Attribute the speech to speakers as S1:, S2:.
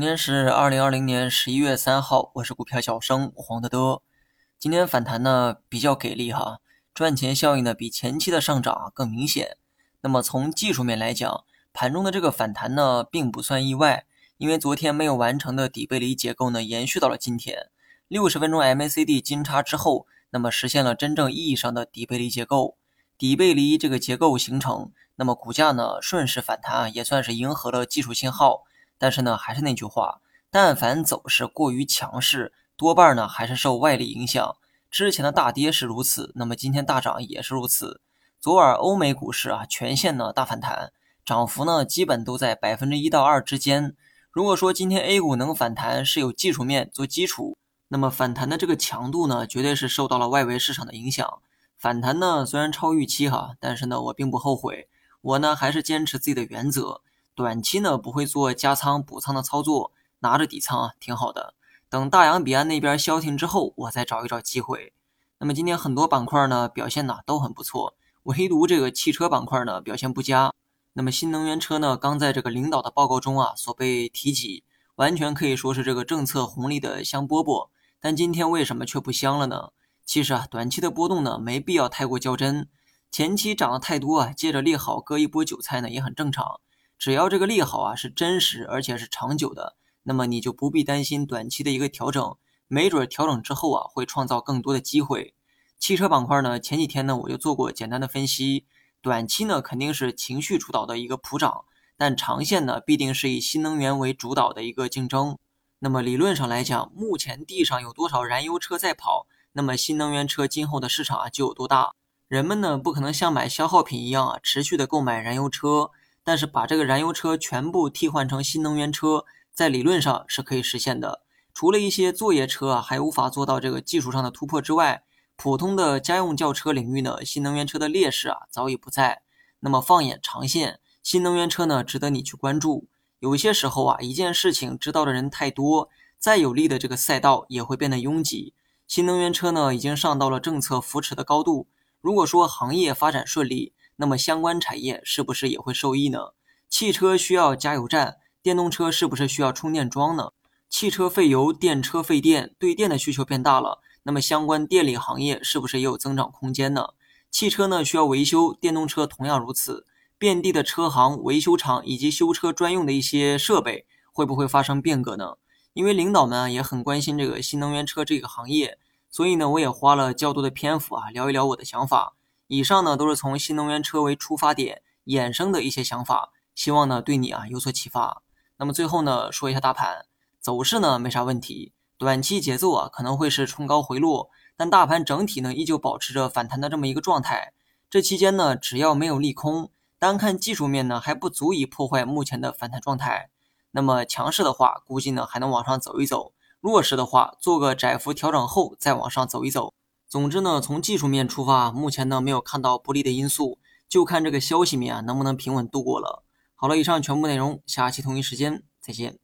S1: 今天是二零二零年十一月三号，我是股票小生黄德德。今天反弹呢比较给力哈，赚钱效应呢比前期的上涨更明显。那么从技术面来讲，盘中的这个反弹呢并不算意外，因为昨天没有完成的底背离结构呢延续到了今天。六十分钟 MACD 金叉之后，那么实现了真正意义上的底背离结构。底背离这个结构形成，那么股价呢顺势反弹啊，也算是迎合了技术信号。但是呢，还是那句话，但凡走势过于强势，多半呢还是受外力影响。之前的大跌是如此，那么今天大涨也是如此。昨晚欧美股市啊全线呢大反弹，涨幅呢基本都在百分之一到二之间。如果说今天 A 股能反弹是有技术面做基础，那么反弹的这个强度呢，绝对是受到了外围市场的影响。反弹呢虽然超预期哈，但是呢我并不后悔，我呢还是坚持自己的原则。短期呢不会做加仓补仓的操作，拿着底仓啊挺好的。等大洋彼岸那边消停之后，我再找一找机会。那么今天很多板块呢表现呢都很不错，唯独这个汽车板块呢表现不佳。那么新能源车呢刚在这个领导的报告中啊所被提及，完全可以说是这个政策红利的香饽饽。但今天为什么却不香了呢？其实啊短期的波动呢没必要太过较真，前期涨得太多啊，借着利好割一波韭菜呢也很正常。只要这个利好啊是真实而且是长久的，那么你就不必担心短期的一个调整，没准调整之后啊会创造更多的机会。汽车板块呢，前几天呢我就做过简单的分析，短期呢肯定是情绪主导的一个普涨，但长线呢必定是以新能源为主导的一个竞争。那么理论上来讲，目前地上有多少燃油车在跑，那么新能源车今后的市场啊就有多大。人们呢不可能像买消耗品一样啊持续的购买燃油车。但是把这个燃油车全部替换成新能源车，在理论上是可以实现的。除了一些作业车啊还无法做到这个技术上的突破之外，普通的家用轿车领域呢，新能源车的劣势啊早已不在。那么放眼长线，新能源车呢值得你去关注。有些时候啊，一件事情知道的人太多，再有利的这个赛道也会变得拥挤。新能源车呢已经上到了政策扶持的高度。如果说行业发展顺利，那么相关产业是不是也会受益呢？汽车需要加油站，电动车是不是需要充电桩呢？汽车费油，电车费电，对电的需求变大了，那么相关电力行业是不是也有增长空间呢？汽车呢需要维修，电动车同样如此，遍地的车行、维修厂以及修车专用的一些设备会不会发生变革呢？因为领导们啊也很关心这个新能源车这个行业，所以呢我也花了较多的篇幅啊聊一聊我的想法。以上呢都是从新能源车为出发点衍生的一些想法，希望呢对你啊有所启发。那么最后呢说一下大盘走势呢没啥问题，短期节奏啊可能会是冲高回落，但大盘整体呢依旧保持着反弹的这么一个状态。这期间呢只要没有利空，单看技术面呢还不足以破坏目前的反弹状态。那么强势的话，估计呢还能往上走一走；弱势的话，做个窄幅调整后再往上走一走。总之呢，从技术面出发，目前呢没有看到不利的因素，就看这个消息面啊能不能平稳度过了。好了，以上全部内容，下期同一时间再见。